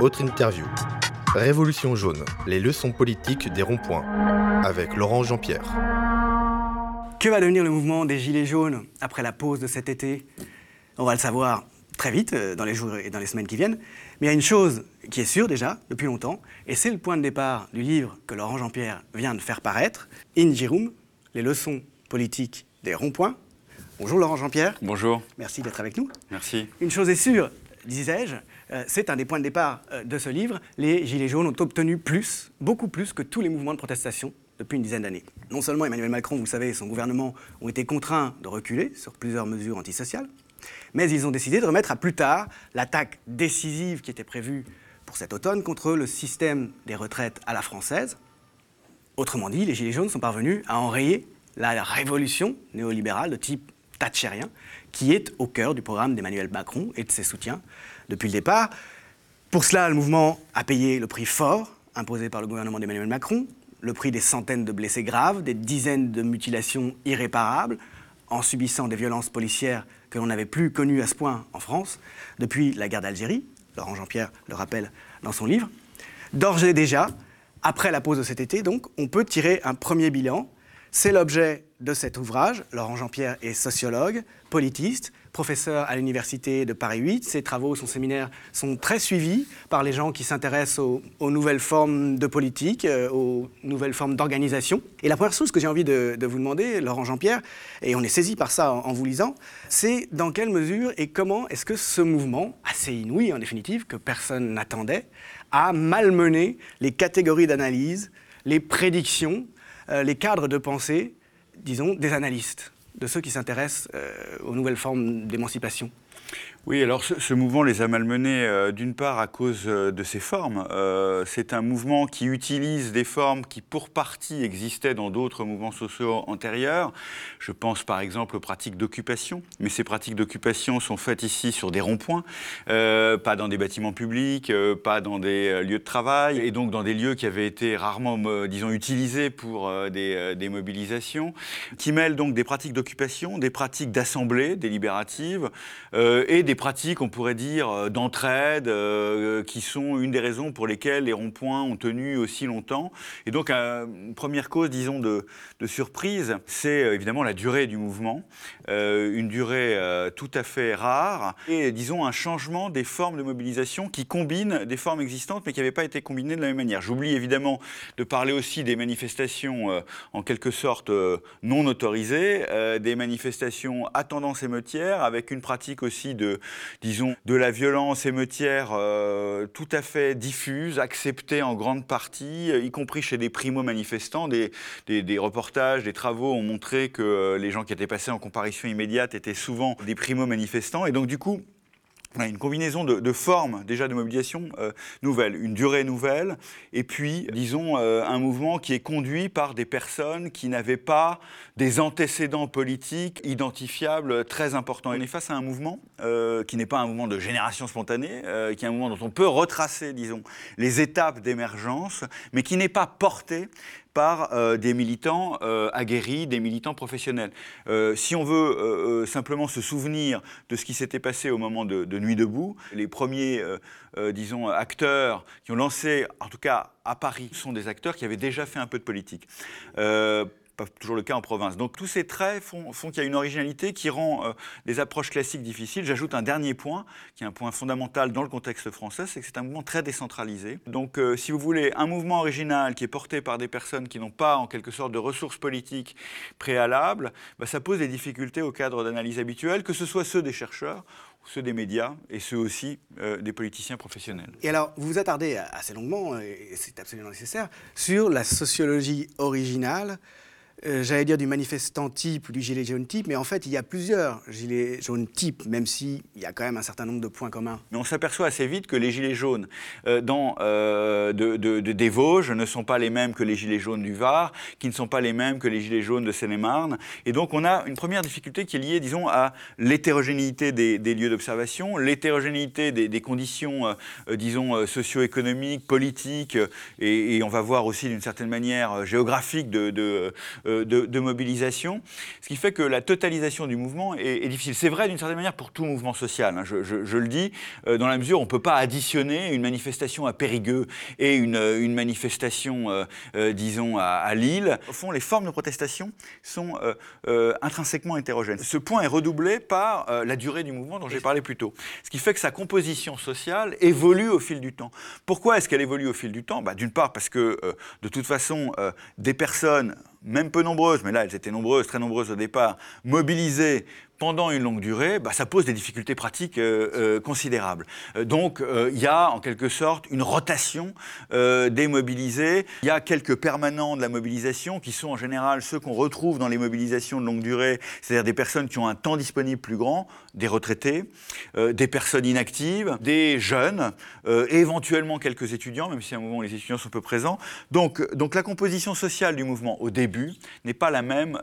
Autre interview. Révolution jaune, les leçons politiques des ronds-points. Avec Laurent Jean-Pierre. Que va devenir le mouvement des Gilets jaunes après la pause de cet été? On va le savoir très vite, euh, dans les jours et dans les semaines qui viennent. Mais il y a une chose qui est sûre déjà, depuis longtemps, et c'est le point de départ du livre que Laurent Jean-Pierre vient de faire paraître, In Girum, les leçons politiques des ronds-points. Bonjour Laurent Jean-Pierre. Bonjour. Merci d'être avec nous. Merci. Une chose est sûre, disais-je, euh, c'est un des points de départ euh, de ce livre. Les Gilets jaunes ont obtenu plus, beaucoup plus que tous les mouvements de protestation depuis une dizaine d'années. Non seulement Emmanuel Macron, vous savez, et son gouvernement ont été contraints de reculer sur plusieurs mesures antisociales, mais ils ont décidé de remettre à plus tard l'attaque décisive qui était prévue pour cet automne contre le système des retraites à la française. Autrement dit, les Gilets jaunes sont parvenus à enrayer la révolution néolibérale de type thatchérien qui est au cœur du programme d'Emmanuel Macron et de ses soutiens depuis le départ. Pour cela, le mouvement a payé le prix fort imposé par le gouvernement d'Emmanuel Macron, le prix des centaines de blessés graves, des dizaines de mutilations irréparables, en subissant des violences policières que l'on n'avait plus connues à ce point en France depuis la guerre d'Algérie. Laurent Jean-Pierre le rappelle dans son livre. D'ores et déjà, après la pause de cet été, donc, on peut tirer un premier bilan. C'est l'objet de cet ouvrage. Laurent Jean-Pierre est sociologue, politiste, professeur à l'université de Paris 8. Ses travaux, son séminaire sont très suivis par les gens qui s'intéressent aux, nouvelles formes de politique, euh, aux nouvelles formes d'organisation. Et la première chose que j'ai envie de, vous demander, Laurent Jean-Pierre, et on est saisi par ça en, vous lisant, c'est dans quelle mesure et comment est-ce que ce mouvement, assez inouï en définitive, que personne n'attendait, a malmené les catégories d'analyse, les prédictions, euh, les cadres de pensée, disons, des analystes? De ceux qui s'intéressent euh, aux nouvelles formes d'émancipation oui, alors ce, mouvement les a malmenés euh, d'une part à cause euh, de ses formes. Euh, c'est un mouvement qui utilise des formes qui pour partie existaient dans d'autres mouvements sociaux antérieurs. Je pense par exemple aux pratiques d'occupation, mais ces pratiques d'occupation sont faites ici sur des ronds-points, pas dans des bâtiments publics, pas dans des lieux de travail, et donc dans des lieux qui avaient été rarement, disons, utilisés pour des, des mobilisations, qui mêlent donc des pratiques d'occupation, des pratiques d'assemblée délibérative et des des pratiques, on pourrait dire, euh, d'entraide, euh, qui sont une des raisons pour lesquelles les ronds-points ont tenu aussi longtemps. Et donc, une première cause, disons, de, surprise, c'est euh, évidemment la durée du mouvement, une durée tout à fait rare, et disons un changement des formes de mobilisation qui combinent des formes existantes, mais qui n'avaient pas été combinées de la même manière. J'oublie évidemment de parler aussi des manifestations en quelque sorte non autorisées, des manifestations à tendance émeutière, avec une pratique aussi de disons, de la violence émeutière euh, tout à fait diffuse, acceptée en grande partie, y compris chez des primo-manifestants. Des, des, reportages, des travaux ont montré que euh, les gens qui étaient passés en comparution immédiate étaient souvent des primo-manifestants. Et donc, du coup, une combinaison de, formes déjà de mobilisation euh, nouvelles, une durée nouvelle, et puis, disons, euh, un mouvement qui est conduit par des personnes qui n'avaient pas des antécédents politiques identifiables très importants. On est face à un mouvement euh, qui n'est pas un mouvement de génération spontanée, qui est un mouvement dont on peut retracer, disons, les étapes d'émergence, mais qui n'est pas porté par euh, des militants euh, aguerris, des militants professionnels. Euh, si on veut simplement se souvenir de ce qui s'était passé au moment de, de Nuit debout, les premiers, disons, acteurs qui ont lancé, en tout cas à Paris, sont des acteurs qui avaient déjà fait un peu de politique toujours le cas en province. Donc tous ces traits font, qu'il y a une originalité qui rend euh, les approches classiques difficiles. J'ajoute un dernier point, qui est un point fondamental dans le contexte français, c'est que c'est un mouvement très décentralisé. Donc euh, si vous voulez, un mouvement original qui est porté par des personnes qui n'ont pas en quelque sorte de ressources politiques préalables, bah, ça pose des difficultés au cadre d'analyse habituel, que ce soit ceux des chercheurs ceux des médias et ceux aussi euh, des politiciens professionnels. Et alors, vous vous attardez assez longuement, et c'est absolument nécessaire, sur la sociologie originale euh, j'allais dire du manifestant type ou du gilet jaune type, mais en fait, il y a plusieurs gilets jaunes types, même s'il y a quand même un certain nombre de points communs. Mais on s'aperçoit assez vite que les gilets jaunes euh, dans, euh, de, des Vosges ne sont pas les mêmes que les gilets jaunes du Var, qui ne sont pas les mêmes que les gilets jaunes de Seine-et-Marne. Et donc, on a une première difficulté qui est liée, disons, à l'hétérogénéité des, lieux d'observation, l'hétérogénéité des, conditions, disons, socio-économiques, politiques, et, on va voir aussi d'une certaine manière géographique de de, mobilisation, ce qui fait que la totalisation du mouvement est, difficile. C'est vrai d'une certaine manière pour tout mouvement social, hein. je, le dis, dans la mesure où on ne peut pas additionner une manifestation à Périgueux et une, manifestation, disons, à, Lille. Au fond, les formes de protestation sont intrinsèquement hétérogènes. Ce point est redoublé par la durée du mouvement dont j'ai parlé plus tôt. Ce qui fait que sa composition sociale évolue au fil du temps. Pourquoi est-ce qu'elle évolue au fil du temps? Bah, D'une part parce que, euh, de toute façon, euh, des personnes, même peu nombreuses, mais là elles étaient nombreuses, très nombreuses au départ, mobilisées pendant une longue durée, bah, ça pose des difficultés pratiques euh, euh, considérables. Euh, donc il y a en quelque sorte une rotation des mobilisés. Il y a quelques permanents de la mobilisation qui sont en général ceux qu'on retrouve dans les mobilisations de longue durée, c'est-à-dire des personnes qui ont un temps disponible plus grand, des retraités, des personnes inactives, des jeunes, éventuellement quelques étudiants, même si à un moment les étudiants sont peu présents. Donc, donc la composition sociale du mouvement au début n'est pas la même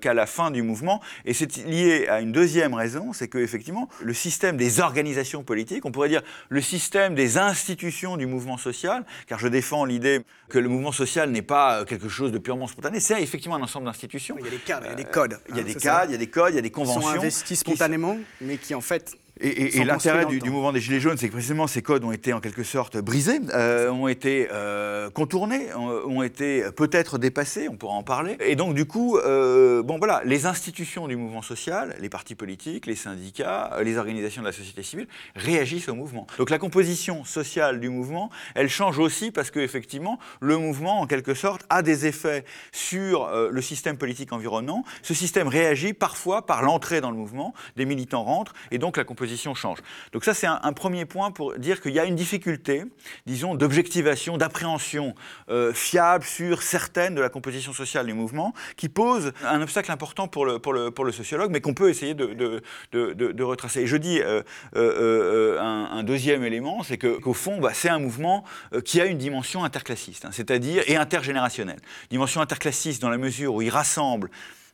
qu'à la fin du mouvement, et c'est lié à une deuxième raison, c'est que effectivement, le système des organisations politiques, on pourrait dire le système des institutions du mouvement social, car je défends l'idée que le mouvement social n'est pas quelque chose de purement spontané, c'est effectivement un ensemble d'institutions. Il y a des cadres, il y a des codes. Il y a des cadres, il y a des codes, il y a des conventions. Qui sont investis spontanément, mais qui en fait et, l'intérêt du, mouvement des Gilets jaunes, c'est que précisément ces codes ont été en quelque sorte brisés, euh, ont été euh, contournés, ont, été peut-être dépassés, on pourra en parler. Et donc du coup, euh, bon voilà, les institutions du mouvement social, les partis politiques, les syndicats, les organisations de la société civile réagissent au mouvement. Donc la composition sociale du mouvement, elle change aussi parce que effectivement, le mouvement, en quelque sorte, a des effets sur le système politique environnant. Ce système réagit parfois par l'entrée dans le mouvement, des militants rentrent, et donc la composition change. Donc ça, c'est un, premier point pour dire qu'il y a une difficulté, disons, d'objectivation, d'appréhension euh, fiable sur certaines de la composition sociale du mouvement, qui pose un obstacle important pour le, sociologue, mais qu'on peut essayer de, retracer. Et je dis euh, euh, un, deuxième élément, c'est qu'au fond, bah, c'est un mouvement qui a une dimension interclassiste, hein, c'est-à-dire et intergénérationnelle. Dimension interclassiste dans la mesure où il rassemble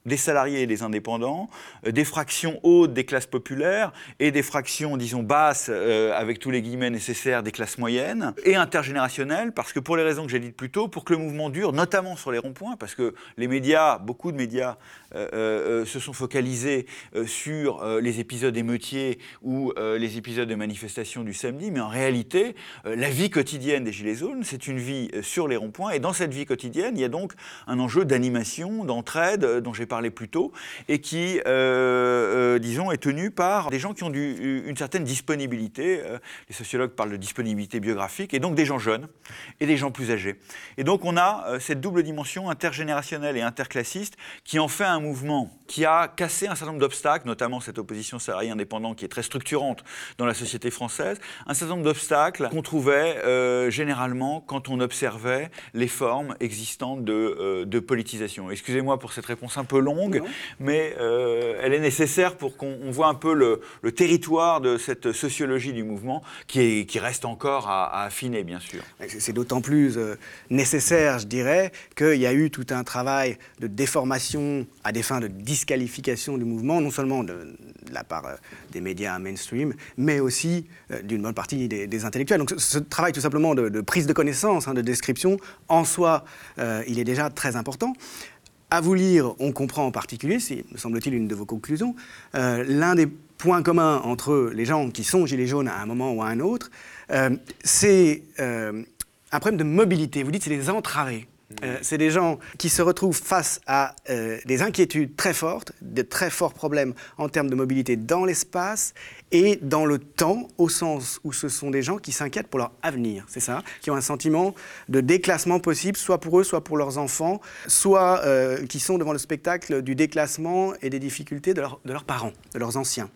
des salariés et des indépendants, euh, des fractions hautes des classes populaires et des fractions, disons, basses, euh, avec tous les guillemets nécessaires, des classes moyennes, et intergénérationnelles, parce que pour les raisons que j'ai dites plus tôt, pour que le mouvement dure, notamment sur les ronds-points, parce que les médias, beaucoup de médias, se sont focalisés sur les épisodes émeutiers ou les épisodes de manifestation du samedi, mais en réalité, la vie quotidienne des Gilets jaunes, c'est une vie sur les ronds-points, et dans cette vie quotidienne, il y a donc un enjeu d'animation, d'entraide, dont j'ai parlé plus tôt, et qui, euh, euh, disons, est tenu par des gens qui ont une certaine disponibilité. Euh, les sociologues parlent de disponibilité biographique, et donc des gens jeunes et des gens plus âgés. Et donc on a cette double dimension intergénérationnelle et interclassiste qui en fait un mouvement qui a cassé un certain nombre d'obstacles, notamment cette opposition salariée indépendante qui est très structurante dans la société française, un certain nombre d'obstacles qu'on trouvait généralement quand on observait les formes existantes de, de politisation. Excusez-moi pour cette réponse un peu longue, mais euh, elle est nécessaire pour qu'on voit un peu le, territoire de cette sociologie du mouvement qui, est, qui reste encore à, affiner, bien sûr. C'est d'autant plus euh, nécessaire, je dirais, qu'il y a eu tout un travail de déformation à des fins de disqualification du mouvement, non seulement de, la part euh, des médias mainstream, mais aussi d'une bonne partie des, intellectuels. Donc ce, travail tout simplement de, prise de connaissance, hein, de description, en soi, il est déjà très important. À vous lire, on comprend en particulier, c'est, me semble-t-il, une de vos conclusions, euh, l'un des points communs entre les gens qui sont gilets jaunes à un moment ou à un autre, euh, c'est euh, un problème de mobilité. Vous dites c'est les entravés. Euh, c'est des gens qui se retrouvent face à euh, des inquiétudes très fortes, de très forts problèmes en termes de mobilité dans l'espace et dans le temps, au sens où ce sont des gens qui s'inquiètent pour leur avenir, c'est ça? Qui ont un sentiment de déclassement possible, soit pour eux, soit pour leurs enfants, soit euh, qui sont devant le spectacle du déclassement et des difficultés de leurs parents, de leurs anciens.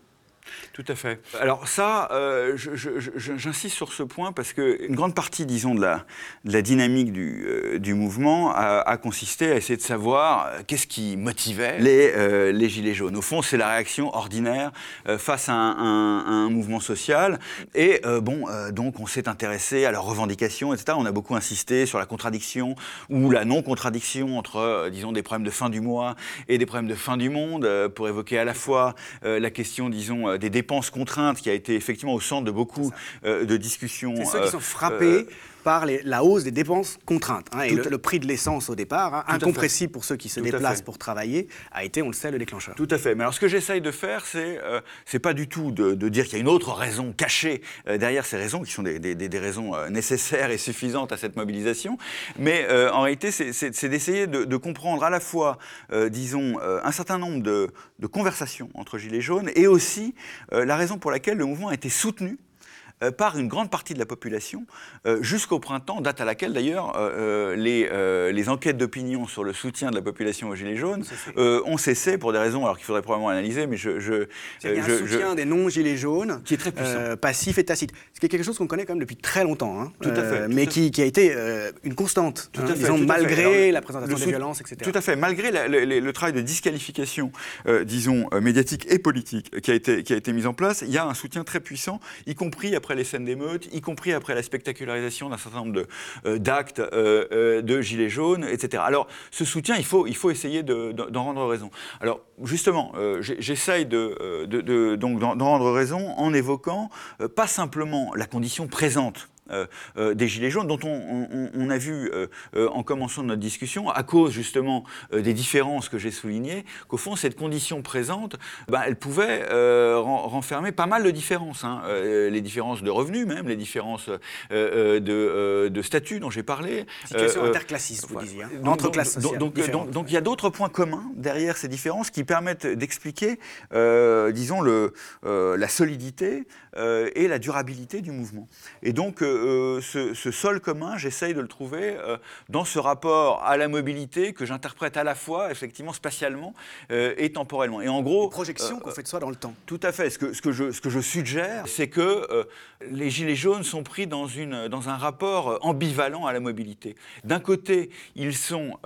Tout à fait. Alors ça, euh, j'insiste sur ce point parce qu'une grande partie, disons, de la, la dynamique du, euh, du mouvement a, consisté à essayer de savoir euh, qu'est-ce qui motivait les, les, Gilets jaunes. Au fond, c'est la réaction ordinaire face à un, un, mouvement social. Et bon, donc on s'est intéressé à leurs revendications, etc. On a beaucoup insisté sur la contradiction ou la non-contradiction entre, disons, des problèmes de fin du mois et des problèmes de fin du monde, pour évoquer à la fois la question, disons, des dépenses contraintes qui a été effectivement au centre de beaucoup euh, de discussions. C'est ceux qui sont euh, frappés par la hausse des dépenses contraintes. Hein, et le, prix de l'essence au départ, hein, incompressible pour ceux qui se déplacent pour travailler, a été, on le sait, le déclencheur. Tout à fait. Mais alors ce que j'essaye de faire, c'est euh, c'est pas du tout de, dire qu'il y a une autre raison cachée euh, derrière ces raisons, qui sont des, des, raisons euh, nécessaires et suffisantes à cette mobilisation, mais en réalité, c'est d'essayer de, de, comprendre à la fois, disons, un certain nombre de, de conversations entre Gilets jaunes et aussi la raison pour laquelle le mouvement a été soutenu euh, par une grande partie de la population euh, jusqu'au printemps, date à laquelle d'ailleurs euh, les, les, enquêtes d'opinion sur le soutien de la population aux Gilets jaunes ont cessé pour des raisons alors qu'il faudrait probablement analyser, mais je... je il y a un soutien des non-Gilets jaunes qui est très puissant. passif et tacite. Ce qui est quelque chose qu'on connaît quand même depuis très longtemps, hein. tout à fait, mais qui, qui, a été une constante, tout hein, disons, malgré la présentation des violences, etc. Tout à fait, malgré le, travail de disqualification, disons, médiatique et politique qui a, été, qui a été mis en place, il y a un soutien très puissant, y compris après les scènes d'émeutes, y compris après la spectacularisation d'un certain nombre euh, d'actes euh, euh, de gilets jaunes, etc. Alors, ce soutien, il faut, il faut essayer d'en rendre raison. Alors, justement, j'essaye de, d'en rendre raison en évoquant pas simplement la condition présente des Gilets jaunes, dont on, a vu euh, en commençant notre discussion, à cause justement des différences que j'ai soulignées, qu'au fond, cette condition présente, bah, elle pouvait renfermer pas mal de différences. Hein. les différences de revenus même, les différences de, statut dont j'ai parlé. Situation interclassiste, vous disiez, hein. entre classes sociales. Donc, donc, il y a d'autres points communs derrière ces différences qui permettent d'expliquer, disons, le, la solidité et la durabilité du mouvement. Et donc, euh, ce, sol commun, j'essaye de le trouver euh, dans ce rapport à la mobilité que j'interprète à la fois, effectivement, spatialement euh, et temporellement. Et en gros. projection qu'on fait de soi dans le temps. Tout à fait. Ce que, ce que, je, ce que je suggère, c'est que les Gilets jaunes sont pris dans, une, dans un rapport ambivalent à la mobilité. D'un côté, ils sont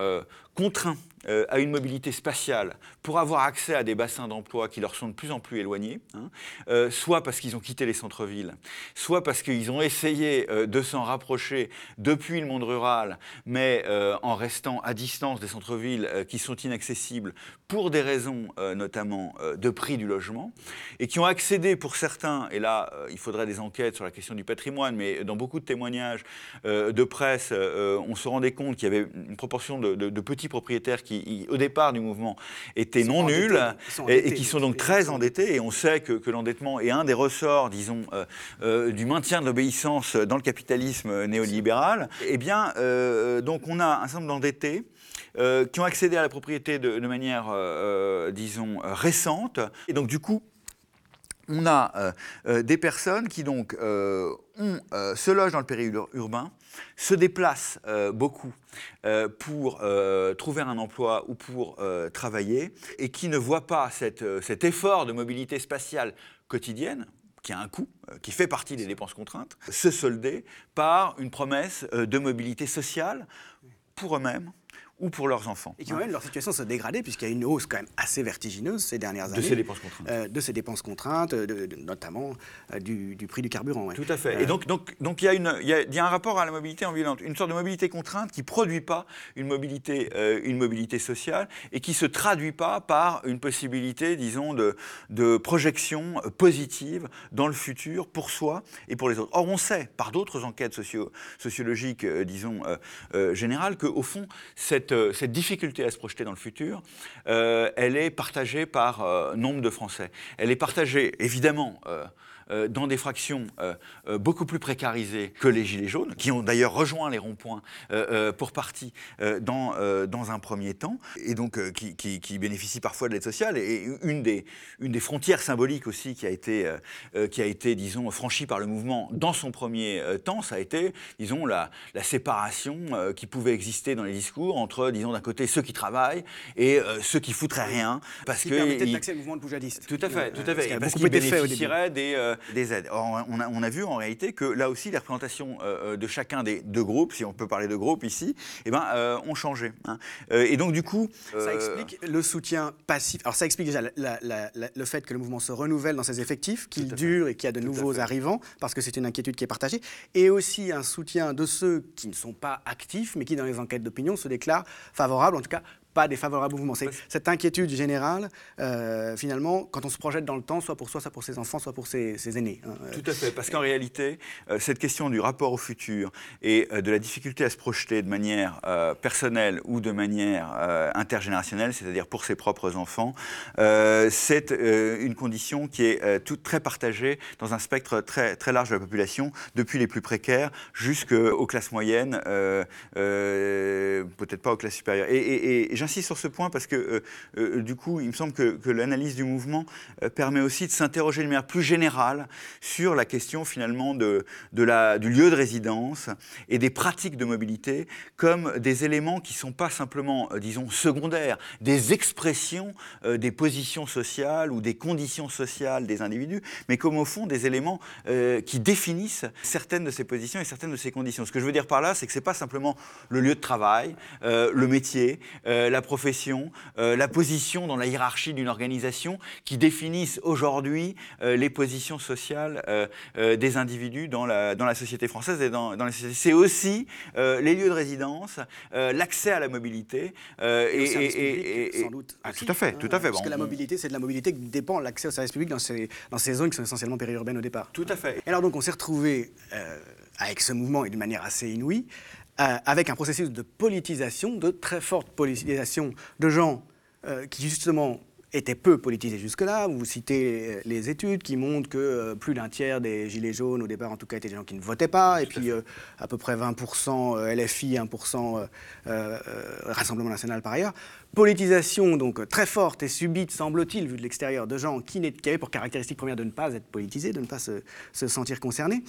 contraints euh, à une mobilité spatiale pour avoir accès à des bassins d'emploi qui leur sont de plus en plus éloignés, hein, euh, soit parce qu'ils ont quitté les centres-villes, soit parce qu'ils ont essayé euh, de s'en rapprocher depuis le monde rural, mais en restant à distance des centres-villes qui sont inaccessibles pour des raisons notamment de prix du logement, et qui ont accédé pour certains, et là il faudrait des enquêtes sur la question du patrimoine, mais dans beaucoup de témoignages de presse, on se rendait compte qu'il y avait une proportion de, de petits propriétaires qui au départ du mouvement, étaient non nuls et, qui sont donc très endettés. Et on sait que, l'endettement est un des ressorts, disons, euh, euh, du maintien de l'obéissance dans le capitalisme néolibéral. Eh bien, euh, donc on a un certain nombre d'endettés. qui ont accédé à la propriété de, manière, disons, récente. Et donc, du coup, on a des personnes qui donc se logent dans le périurbain, se déplacent euh, beaucoup euh, pour euh, trouver un emploi ou pour travailler et qui ne voient pas cet effort de mobilité spatiale quotidienne qui a un coût, qui fait partie des dépenses contraintes, se solder par une promesse de mobilité sociale pour eux-mêmes ou pour leurs enfants. Et qui ont même leur situation se dégrader, puisqu'il y a une hausse quand même assez vertigineuse ces dernières années. De ces dépenses contraintes. Euh, de ces dépenses contraintes, notamment euh, du, prix du carburant. Tout à fait. Et donc, donc, donc il, y a une, il, y a, un rapport à la mobilité ambulante, une sorte de mobilité contrainte qui ne produit pas une mobilité, euh, une mobilité sociale et qui ne se traduit pas par une possibilité, disons, de, de projection positive dans le futur pour soi et pour les autres. Or, on sait, par d'autres enquêtes socio sociologiques, disons, générales, qu'au fond, cette euh, cette, difficulté à se projeter dans le futur, euh, elle est partagée par euh, nombre de Français. Elle est partagée, évidemment, euh, dans des fractions euh, euh, beaucoup plus précarisées que les Gilets jaunes, qui ont d'ailleurs rejoint les ronds-points pour partie dans, dans un premier temps, et donc qui, qui, bénéficient parfois de l'aide sociale. Et une des, une des frontières symboliques aussi qui a été, qui a été disons, franchie par le mouvement dans son premier temps, ça a été, disons, la, la séparation qui pouvait exister dans les discours entre, disons, d'un côté ceux qui travaillent et ceux qui foutraient rien. Parce qui que permettait d'accès au mouvement de boujadistes. Tout à fait, tout à fait. Parce, qu'ils bénéficieraient des, des aides. on, a, on, a, vu en réalité que là aussi, les représentations euh, euh, de chacun des deux groupes, si on peut parler de groupes ici, eh ben, euh, ont changé. Hein. et donc, du coup. Ça explique le soutien passif. Alors, ça explique déjà le fait que le mouvement se renouvelle dans ses effectifs, qu'il dure et qu'il y a de nouveaux arrivants, parce que c'est une inquiétude qui est partagée. Et aussi un soutien de ceux qui ne sont pas actifs, mais qui, dans les enquêtes d'opinion, se déclarent favorables, en tout cas pas défavorable au mouvement. C'est cette inquiétude générale, euh, finalement, quand on se projette dans le temps, soit pour soi, soit pour ses enfants, soit pour ses, aînés. Hein, euh. Tout à fait, parce qu'en réalité, euh, cette question du rapport au futur et de la difficulté à se projeter de manière personnelle ou de manière intergénérationnelle, c'est-à-dire pour ses propres enfants, c'est une condition qui est toute très partagée dans un spectre très, très large de la population, depuis les plus précaires jusqu'aux classes moyennes, peut-être pas aux classes supérieures. Et, j'insiste sur ce point parce que, du coup, il me semble que, l'analyse du mouvement permet aussi de s'interroger de manière plus générale sur la question finalement de, du lieu de résidence et des pratiques de mobilité comme des éléments qui ne sont pas simplement, euh, disons, secondaires, des expressions euh, des positions sociales ou des conditions sociales des individus, mais comme au fond des éléments euh, qui définissent certaines de ces positions et certaines de ces conditions. Ce que je veux dire par là, c'est que ce n'est pas simplement le lieu de travail, le métier, la profession, la position dans la hiérarchie d'une organisation qui définissent aujourd'hui les positions sociales des individus dans la, dans la société française et dans, dans les sociétés. C'est aussi les lieux de résidence, l'accès à la mobilité. et, et, sans doute. Ah, tout à fait, tout à fait. Parce que la mobilité, c'est de la mobilité que dépend l'accès au service public dans ces, dans ces zones qui sont essentiellement périurbaines au départ. Tout à fait. Et alors donc on s'est retrouvé avec ce mouvement et d'une manière assez inouïe, avec un processus de politisation, de très forte politisation de gens qui justement était peu politisé jusque-là. Vous citez les études qui montrent que euh, plus d'un tiers des Gilets jaunes, au départ en tout cas, étaient des gens qui ne votaient pas, et puis euh, à peu près 20% LFI, 1% Rassemblement national par ailleurs. Politisation donc très forte et subite, semble-t-il, vu de l'extérieur, de gens qui, qui, avaient pour caractéristique première de ne pas être politisés, de ne pas se, se sentir concernés.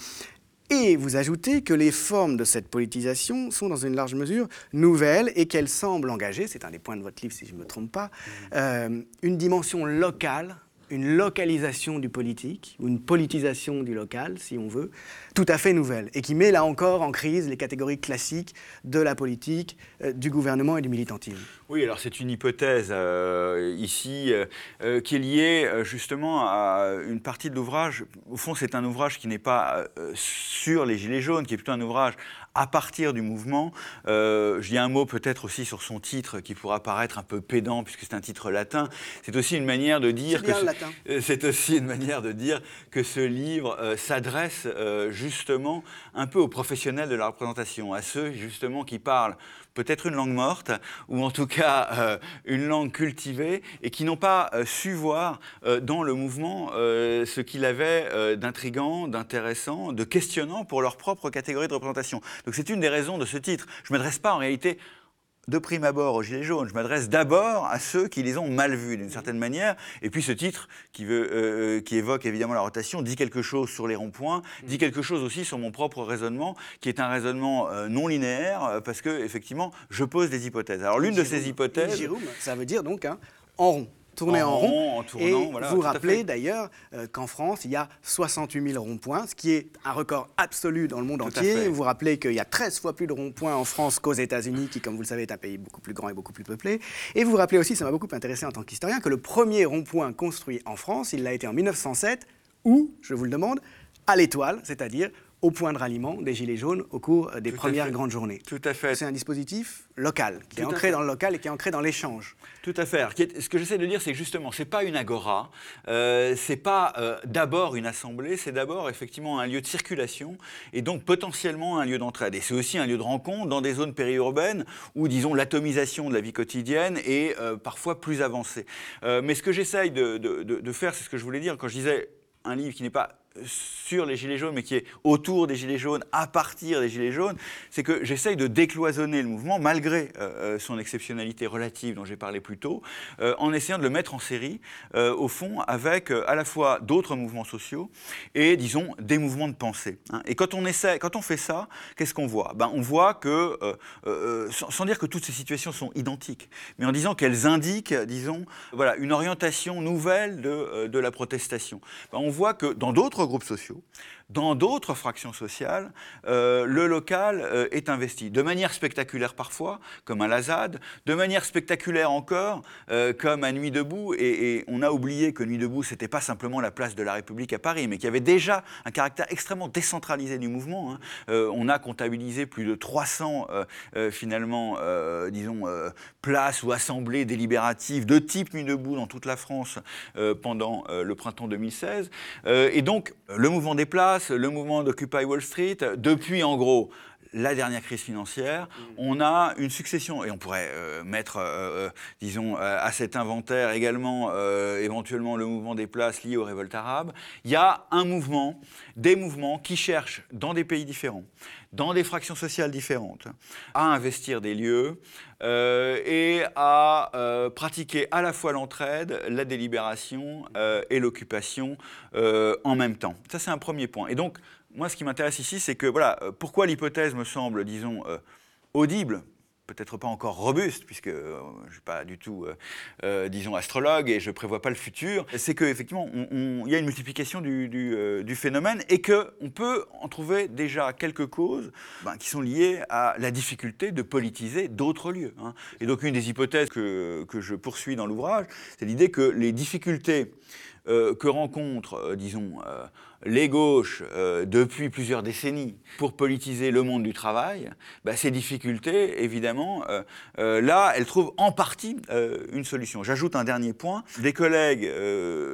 Et vous ajoutez que les formes de cette politisation sont dans une large mesure nouvelles et qu'elles semblent engager, c'est un des points de votre livre si je ne me trompe pas, euh, une dimension locale une localisation du politique, ou une politisation du local, si on veut, tout à fait nouvelle, et qui met là encore en crise les catégories classiques de la politique, euh, du gouvernement et du militantisme. Oui, alors c'est une hypothèse euh, ici euh, qui est liée justement à une partie de l'ouvrage. Au fond, c'est un ouvrage qui n'est pas sur les Gilets jaunes, qui est plutôt un ouvrage à partir du mouvement. Euh, je dis un mot peut-être aussi sur son titre qui pourra paraître un peu pédant puisque c'est un titre latin. C'est aussi une manière de dire que euh, c'est aussi une manière de dire que ce livre euh, s'adresse justement un peu aux professionnels de la représentation, à ceux justement qui parlent peut-être une langue morte, ou en tout cas euh, une langue cultivée, et qui n'ont pas euh, su voir euh, dans le mouvement ce qu'il avait d'intrigant, d'intéressant, de questionnant pour leur propre catégorie de représentation. Donc c'est une des raisons de ce titre. Je ne m'adresse pas en réalité de prime abord aux Gilets jaunes. Je m'adresse d'abord à ceux qui les ont mal vus d'une certaine manière. Et puis ce titre, qui, veut, euh, euh, qui évoque évidemment la rotation, dit quelque chose sur les ronds-points, dit quelque chose aussi sur mon propre raisonnement, qui est un raisonnement euh, non linéaire, parce que effectivement, je pose des hypothèses. Alors l'une de ces hypothèses... ça veut dire donc hein, en rond tourner en, rond. En tournant, et vous rappelez d'ailleurs euh, qu'en France, il y a 68 000 ronds-points, ce qui est un record absolu dans le monde entier. Vous rappelez qu'il y a 13 fois plus de ronds-points en France qu'aux États-Unis, qui, comme vous le savez, est un pays beaucoup plus grand et beaucoup plus peuplé. Et vous rappelez aussi, ça m'a beaucoup intéressé en tant qu'historien, que le premier rond-point construit en France, il l'a été en 1907, où, je vous le demande, à l'étoile, c'est-à-dire au point de ralliement des Gilets jaunes au cours des premières grandes journées. Tout à fait. C'est un dispositif local, qui est ancré dans le local et qui est ancré dans l'échange. Tout à fait. ce que j'essaie de dire, c'est que justement, c'est pas une agora, euh, c'est pas euh, d'abord une assemblée, c'est d'abord effectivement un lieu de circulation et donc potentiellement un lieu d'entraide. Et c'est aussi un lieu de rencontre dans des zones périurbaines où, disons, l'atomisation de la vie quotidienne est euh, parfois plus avancée. Mais ce que j'essaye de, de, de faire, c'est ce que je voulais dire quand je disais un livre qui n'est pas sur les Gilets jaunes, mais qui est autour des Gilets jaunes, à partir des Gilets jaunes, c'est que j'essaye de décloisonner le mouvement, malgré euh, euh, son exceptionnalité relative dont j'ai parlé plus tôt, euh, en essayant de le mettre en série, au fond, avec à la fois d'autres mouvements sociaux et, disons, des mouvements de pensée. Hein. Et quand on, essaie, quand on fait ça, qu'est-ce qu'on voit? Ben, On voit que, sans, dire que toutes ces situations sont identiques, mais en disant qu'elles indiquent, disons, voilà, une orientation nouvelle de, de la protestation, ben, on voit que dans d'autres groupes sociaux, dans d'autres fractions sociales, euh, le local euh, est investi. De manière spectaculaire parfois, comme à la ZAD, de manière spectaculaire encore, euh, comme à Nuit debout. Et, on a oublié que Nuit debout, c'était pas simplement la place de la République à Paris, mais qu'il y avait déjà un caractère extrêmement décentralisé du mouvement. Hein. on a comptabilisé plus de 300, finalement, disons, places ou assemblées délibératives de type Nuit debout dans toute la France pendant le printemps 2016. et donc, le mouvement des places, le mouvement d'Occupy Wall Street, depuis en gros la dernière crise financière, mm. on a une succession, et on pourrait euh, mettre, euh, euh, disons, à cet inventaire également éventuellement le mouvement des places lié aux révoltes arabes. Il y a un mouvement, des mouvements qui cherchent dans des pays différents, dans des fractions sociales différentes, à investir des lieux et à pratiquer à la fois l'entraide, la délibération et l'occupation en même temps. Ça, c'est un premier point. Et donc, moi, ce qui m'intéresse ici, c'est que, voilà, euh, pourquoi l'hypothèse me semble, disons, euh, audible, peut-être pas encore robuste, puisque euh, je ne suis pas du tout, disons, astrologue et je ne prévois pas le futur, c'est qu'effectivement, il y a une multiplication du, phénomène et qu'on peut en trouver déjà quelques causes ben, qui sont liées à la difficulté de politiser d'autres lieux. Hein. Et donc, une des hypothèses que je poursuis dans l'ouvrage, c'est l'idée que les difficultés que rencontrent, disons, les gauches euh, depuis plusieurs décennies pour politiser le monde du travail, bah, ces difficultés, évidemment, euh, euh, là, elles trouvent en partie une solution. J'ajoute un dernier point. Des collègues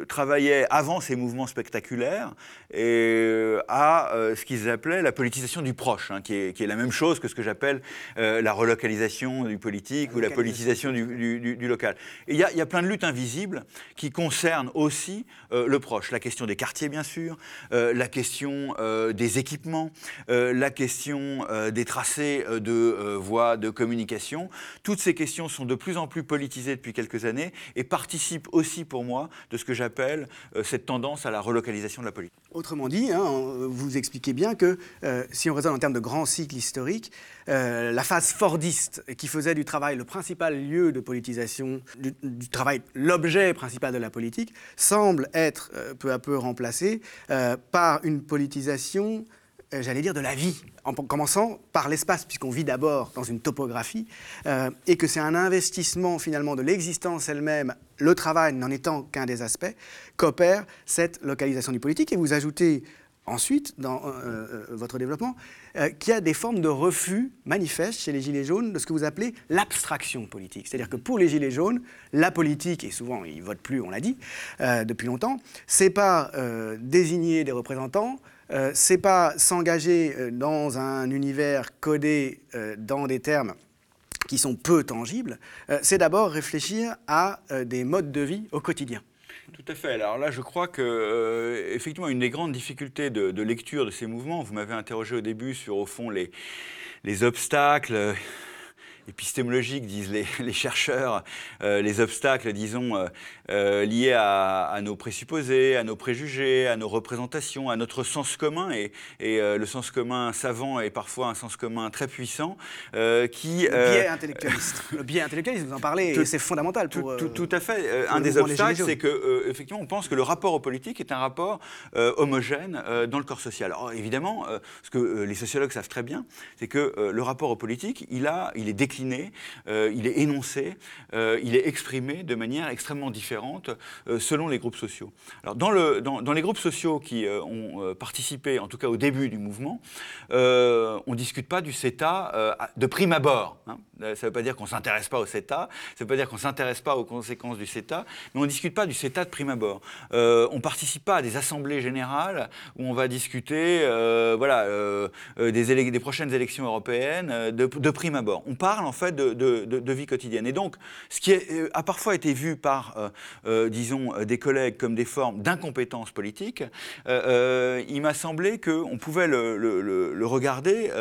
travaillaient avant ces mouvements spectaculaires et, à ce qu'ils appelaient la politisation du proche, hein, qui, est, la même chose que ce que j'appelle la relocalisation du politique ou la politisation du, local. Il y, y, a plein de luttes invisibles qui concernent aussi le proche. La question des quartiers, bien sûr, euh, la question euh, des équipements, euh, la question des tracés de voies de communication. Toutes ces questions sont de plus en plus politisées depuis quelques années et participent aussi pour moi de ce que j'appelle cette tendance à la relocalisation de la politique. Autrement dit, hein, vous expliquez bien que si on raisonne en termes de grands cycles historiques, la phase fordiste qui faisait du travail le principal lieu de politisation, du, travail l'objet principal de la politique, semble être peu à peu remplacée par une politisation, euh, j'allais dire, de la vie, en commençant par l'espace, puisqu'on vit d'abord dans une topographie, euh, et que c'est un investissement finalement de l'existence elle-même, le travail n'en étant qu'un des aspects, qu'opère cette localisation du politique. Et vous ajoutez ensuite, dans euh, votre développement, qu'il y a des formes de refus manifestes chez les Gilets jaunes de ce que vous appelez l'abstraction politique. C'est-à-dire que pour les Gilets jaunes, la politique, et souvent ils votent plus, on l'a dit, depuis longtemps, c'est pas désigner des représentants, euh, c'est pas s'engager euh, dans un univers codé euh, dans des termes qui sont peu tangibles, c'est d'abord réfléchir à des modes de vie au quotidien. Tout à fait. Alors là, je crois que, effectivement, une des grandes difficultés de, lecture de ces mouvements, vous m'avez interrogé au début sur, au fond, les, les obstacles épistémologiques, disent les, chercheurs, euh, les obstacles, disons, euh, euh, liés à, nos présupposés, à nos préjugés, à nos représentations, à notre sens commun, et, et le sens commun savant est parfois un sens commun très puissant, qui... Le biais intellectualiste. le biais intellectualiste, vous en parlez, c'est fondamental pour... Tout, tout, à fait. un des obstacles, c'est que, effectivement, on pense que le rapport au politique est un rapport homogène dans le corps social. Alors, évidemment, ce que les sociologues savent très bien, c'est que le rapport au politique, il, a, il est décliné euh, il est énoncé, euh, il est exprimé de manière extrêmement différente euh, selon les groupes sociaux. Alors dans, le, dans, les groupes sociaux qui ont participé, en tout cas au début du mouvement, on ne discute pas du CETA de prime abord. Hein. Ça ne veut pas dire qu'on ne s'intéresse pas au CETA, ça ne veut pas dire qu'on ne s'intéresse pas aux conséquences du CETA, mais on ne discute pas du CETA de prime abord. on ne participe pas à des assemblées générales où on va discuter voilà, des, des, prochaines élections européennes de, de prime abord. On parle en fait de, vie quotidienne. Et donc, ce qui euh, a parfois été vu par, euh, euh, disons, des collègues comme des formes d'incompétence politique, il m'a semblé qu'on pouvait le, regarder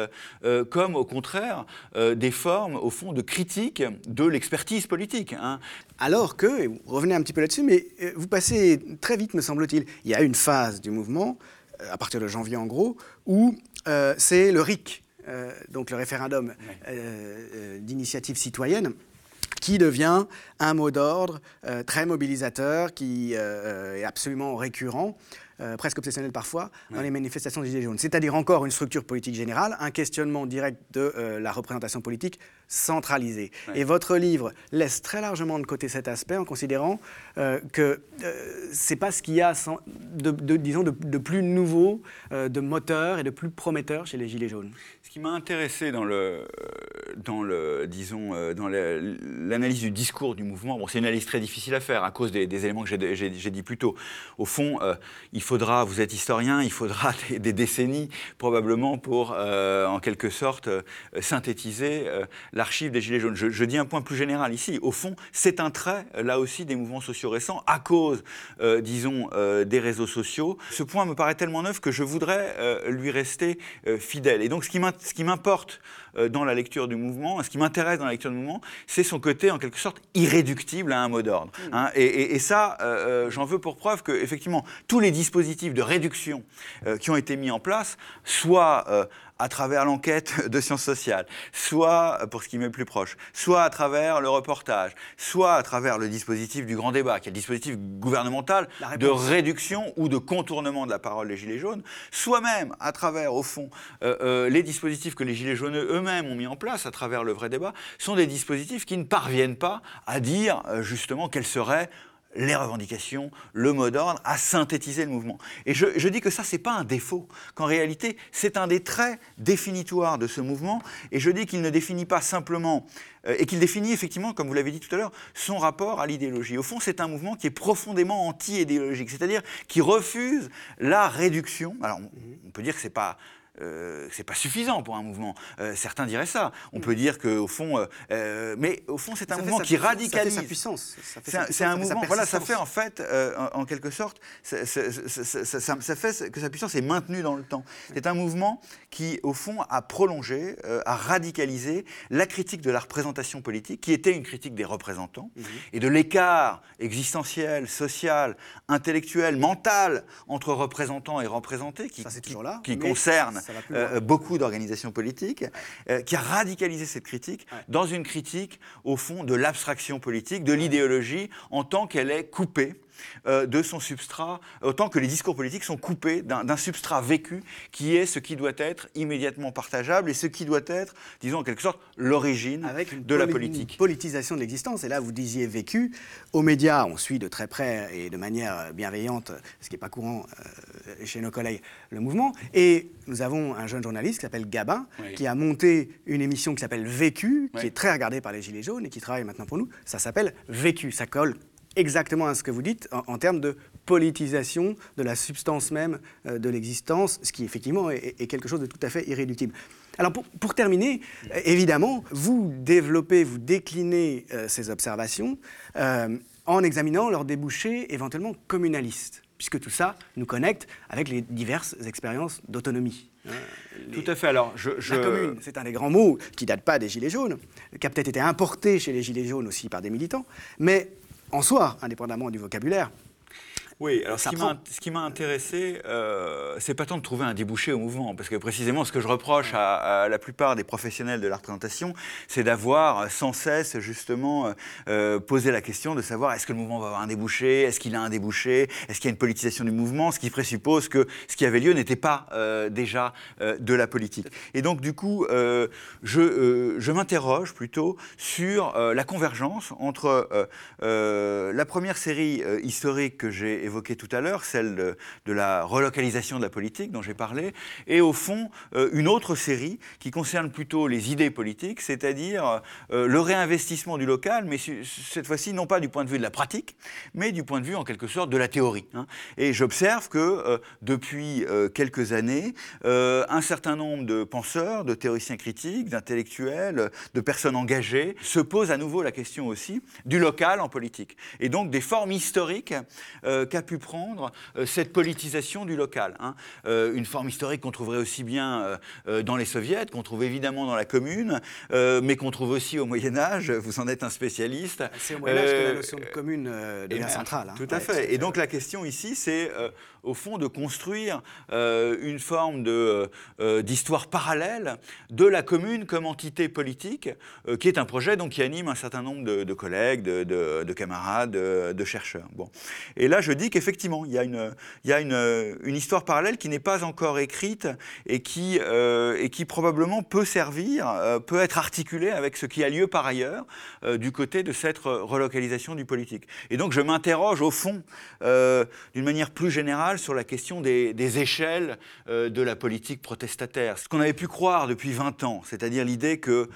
comme, au contraire, des formes, au fond, de critique de l'expertise politique. Hein. Alors que, revenez un petit peu là-dessus, mais vous passez très vite, me semble-t-il, il y a une phase du mouvement, à partir de janvier en gros, où c'est le RIC, donc le référendum euh, euh, d'initiative citoyenne, qui devient un mot d'ordre très mobilisateur, qui est absolument récurrent. presque obsessionnel parfois, dans les manifestations des Gilets jaunes. C'est-à-dire encore une structure politique générale, un questionnement direct de la représentation politique centralisée. Et votre livre laisse très largement de côté cet aspect en considérant que c'est pas ce qu'il y a de, disons, de, plus nouveau, de moteur et de plus prometteur chez les Gilets jaunes qui m'a intéressé dans le, dans le, disons, euh, dans l'analyse du discours du mouvement, bon, c'est une analyse très difficile à faire à cause des, éléments que j'ai dit plus tôt. Au fond, euh, il faudra, vous êtes historien, il faudra des, décennies probablement pour, euh, en quelque sorte, synthétiser l'archive des Gilets jaunes. Je, dis un point plus général ici. Au fond, c'est un trait, là aussi, des mouvements sociaux récents à cause, disons, des réseaux sociaux. Ce point me paraît tellement neuf que je voudrais lui rester fidèle. Et donc, ce qui m'intéresse ce qui m'importe dans la lecture du mouvement, ce qui m'intéresse dans la lecture du mouvement, c'est son côté en quelque sorte irréductible à un mot d'ordre. Hmm. Hein. et, ça, euh, euh, j'en veux pour preuve que effectivement tous les dispositifs de réduction qui ont été mis en place, soit à travers l'enquête de sciences sociales, soit, pour ce qui m'est plus proche, soit à travers le reportage, soit à travers le dispositif du grand débat, qui est le dispositif gouvernemental de réduction ou de contournement de la parole des Gilets jaunes, soit même à travers, au fond, euh, euh, les dispositifs que les Gilets jaunes eux-mêmes ont mis en place à travers le vrai débat, sont des dispositifs qui ne parviennent pas à dire euh, justement quels seraient les revendications, le mot d'ordre, à synthétiser le mouvement. Et je, dis que ça, c'est pas un défaut, qu'en réalité, c'est un des traits définitoires de ce mouvement, et je dis qu'il ne définit pas simplement, euh, et qu'il définit effectivement, comme vous l'avez dit tout à l'heure, son rapport à l'idéologie. Au fond, c'est un mouvement qui est profondément anti-idéologique, c'est-à-dire qui refuse la réduction. Alors, on peut dire que c'est pas euh, c'est pas suffisant pour un mouvement. Euh, certains diraient ça. On peut dire qu'au fond, euh, mais au fond, c'est un mouvement qui radicalise. Ça fait sa puissance. C'est un, mouvement. Voilà, ça fait en fait, en, quelque sorte, ça, fait que sa puissance est maintenue dans le temps. C'est un mouvement qui, au fond, a prolongé, a radicalisé la critique de la représentation politique, qui était une critique des représentants mhm. et de l'écart existentiel, social, intellectuel, mental entre représentants et représentés, qui, qui, qui concerne euh, beaucoup d'organisations politiques, euh, qui a radicalisé cette critique dans une critique, au fond, de l'abstraction politique, de l'idéologie, en tant qu'elle est coupée euh, de son substrat, autant que les discours politiques sont coupés d'un substrat vécu qui est ce qui doit être immédiatement partageable et ce qui doit être, disons en quelque sorte, l'origine de la politique. Une politisation de l'existence, et là vous disiez vécu, aux médias on suit de très près et de manière bienveillante, ce qui n'est pas courant euh, chez nos collègues, le mouvement, et nous avons un jeune journaliste qui s'appelle Gabin, qui a monté une émission qui s'appelle Vécu, qui est très regardée par les Gilets jaunes et qui travaille maintenant pour nous, ça s'appelle Vécu, ça colle exactement à ce que vous dites en, termes de politisation de la substance même euh, de l'existence, ce qui effectivement est, quelque chose de tout à fait irréductible. Alors pour, terminer, euh, évidemment, vous développez, vous déclinez euh, ces observations en examinant leurs débouchés éventuellement communalistes, puisque tout ça nous connecte avec les diverses expériences d'autonomie. Hein, tout à fait. Alors, je, La commune, c'est un des grands mots qui ne date pas des Gilets jaunes, qui a peut-être été importé chez les Gilets jaunes aussi par des militants, mais en soi, indépendamment du vocabulaire, oui, alors ce qui, m'a, intéressé, euh, c'est pas tant de trouver un débouché au mouvement, parce que précisément ce que je reproche à, la plupart des professionnels de la représentation, c'est d'avoir sans cesse justement euh, posé la question de savoir est-ce que le mouvement va avoir un débouché, est-ce qu'il a un débouché, est-ce qu'il y a une politisation du mouvement, ce qui présuppose que ce qui avait lieu n'était pas euh, déjà euh, de la politique. Et donc du coup, je, je m'interroge plutôt sur la convergence entre la première série historique que j'ai évoqué tout à l'heure, celle de, la relocalisation de la politique dont j'ai parlé, et au fond euh, une autre série qui concerne plutôt les idées politiques, c'est-à-dire euh, le réinvestissement du local, mais cette fois-ci non pas du point de vue de la pratique, mais du point de vue en quelque sorte de la théorie. Hein. Et j'observe que euh, depuis quelques années, un certain nombre de penseurs, de théoriciens critiques, d'intellectuels, de personnes engagées se posent à nouveau la question aussi du local en politique, et donc des formes historiques qu'a pu prendre euh, cette politisation du local. Hein. Euh, une forme historique qu'on trouverait aussi bien euh, dans les soviets, qu'on trouve évidemment dans la commune, mais qu'on trouve aussi au Moyen Âge. Vous en êtes un spécialiste. C'est au Moyen Âge que la notion de commune devient centrale. Hein. Tout à fait. Et donc la question ici, c'est au fond de construire une forme d'histoire parallèle de la commune comme entité politique, qui est un projet donc, qui anime un certain nombre de, collègues, de, de camarades, de, chercheurs. Bon. Et là, je dis qu'effectivement, il y a, une, y a une, une histoire parallèle qui n'est pas encore écrite et qui, et qui probablement peut servir, peut être articulée avec ce qui a lieu par ailleurs du côté de cette relocalisation du politique. Et donc je m'interroge au fond, d'une manière plus générale, sur la question des, échelles de la politique protestataire. Ce qu'on avait pu croire depuis 20 ans, c'est-à-dire l'idée que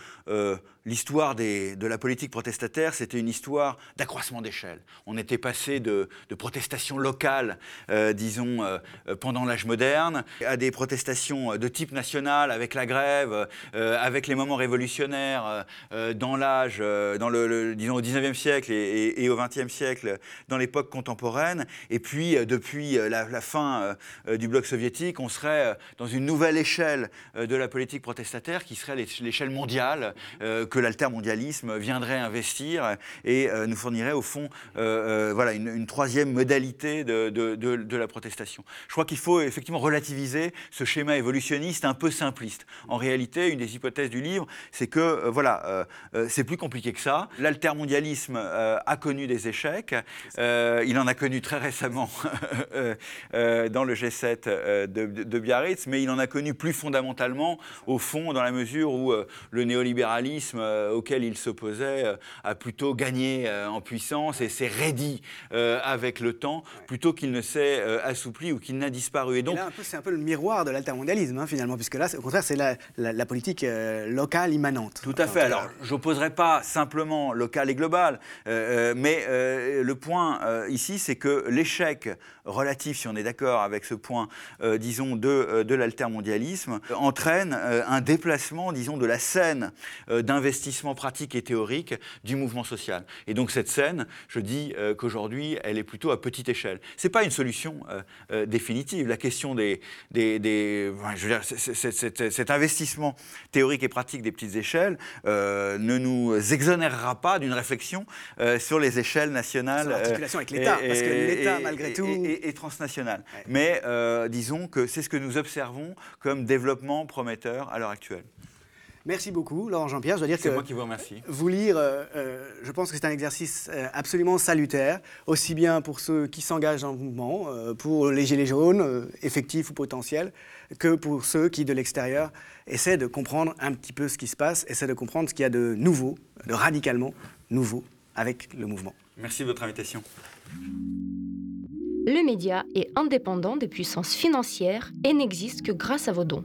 l'histoire de la politique protestataire, c'était une histoire d'accroissement d'échelle. On était passé de, protestations locales, euh, disons, euh, pendant l'âge moderne, à des protestations de type national, avec la grève, euh, avec les moments révolutionnaires, dans l'âge, dans le, disons, au 19e siècle et, au 20e siècle, dans l'époque contemporaine. Et puis, depuis la, fin du bloc soviétique, on serait dans une nouvelle échelle de la politique protestataire qui serait l'échelle mondiale l'altermondialisme viendrait investir et euh, nous fournirait au fond euh, euh, voilà, une, troisième modalité de, de, la protestation. Je crois qu'il faut effectivement relativiser ce schéma évolutionniste un peu simpliste. En réalité, une des hypothèses du livre, c'est que voilà, c'est plus compliqué que ça. L'altermondialisme a connu des échecs. il en a connu très récemment dans le G7 de, Biarritz, mais il en a connu plus fondamentalement, au fond, dans la mesure où le néolibéralisme euh, auquel il s'opposait euh, a plutôt gagné euh, en puissance et s'est raidi avec le temps plutôt qu'il ne s'est assoupli ou qu'il n'a disparu. Et donc, c'est un peu le miroir de l'altermondialisme hein, finalement, puisque là, au contraire, c'est la, politique locale immanente. Tout à fait. Alors, j'opposerai pas simplement local et global, mais le point ici, c'est que l'échec relatif, si on est d'accord avec ce point, disons, de, de l'altermondialisme, entraîne un déplacement, disons, de la scène d'investissement investissement pratique et théorique du mouvement social. Et donc cette scène, je dis euh, qu'aujourd'hui, elle est plutôt à petite échelle. Ce n'est pas une solution euh, euh, définitive. La question des... des, des je veux dire, cet investissement théorique et pratique des petites échelles ne nous exonérera pas d'une réflexion sur les échelles nationales. L'articulation avec l'État, parce que l'État, malgré tout... Et, transnational. Mais disons que c'est ce que nous observons comme développement prometteur à l'heure actuelle. Merci beaucoup, Laurent Jean-Pierre. Je dois dire que moi qui vous remercie. Vous lire, euh, euh, je pense que c'est un exercice euh, absolument salutaire, aussi bien pour ceux qui s'engagent dans le mouvement, pour les gilets jaunes, effectifs ou potentiels, que pour ceux qui, de l'extérieur, essaient de comprendre un petit peu ce qui se passe, essaient de comprendre ce qu'il y a de nouveau, de radicalement nouveau avec le mouvement. Merci de votre invitation. Le média est indépendant des puissances financières et n'existe que grâce à vos dons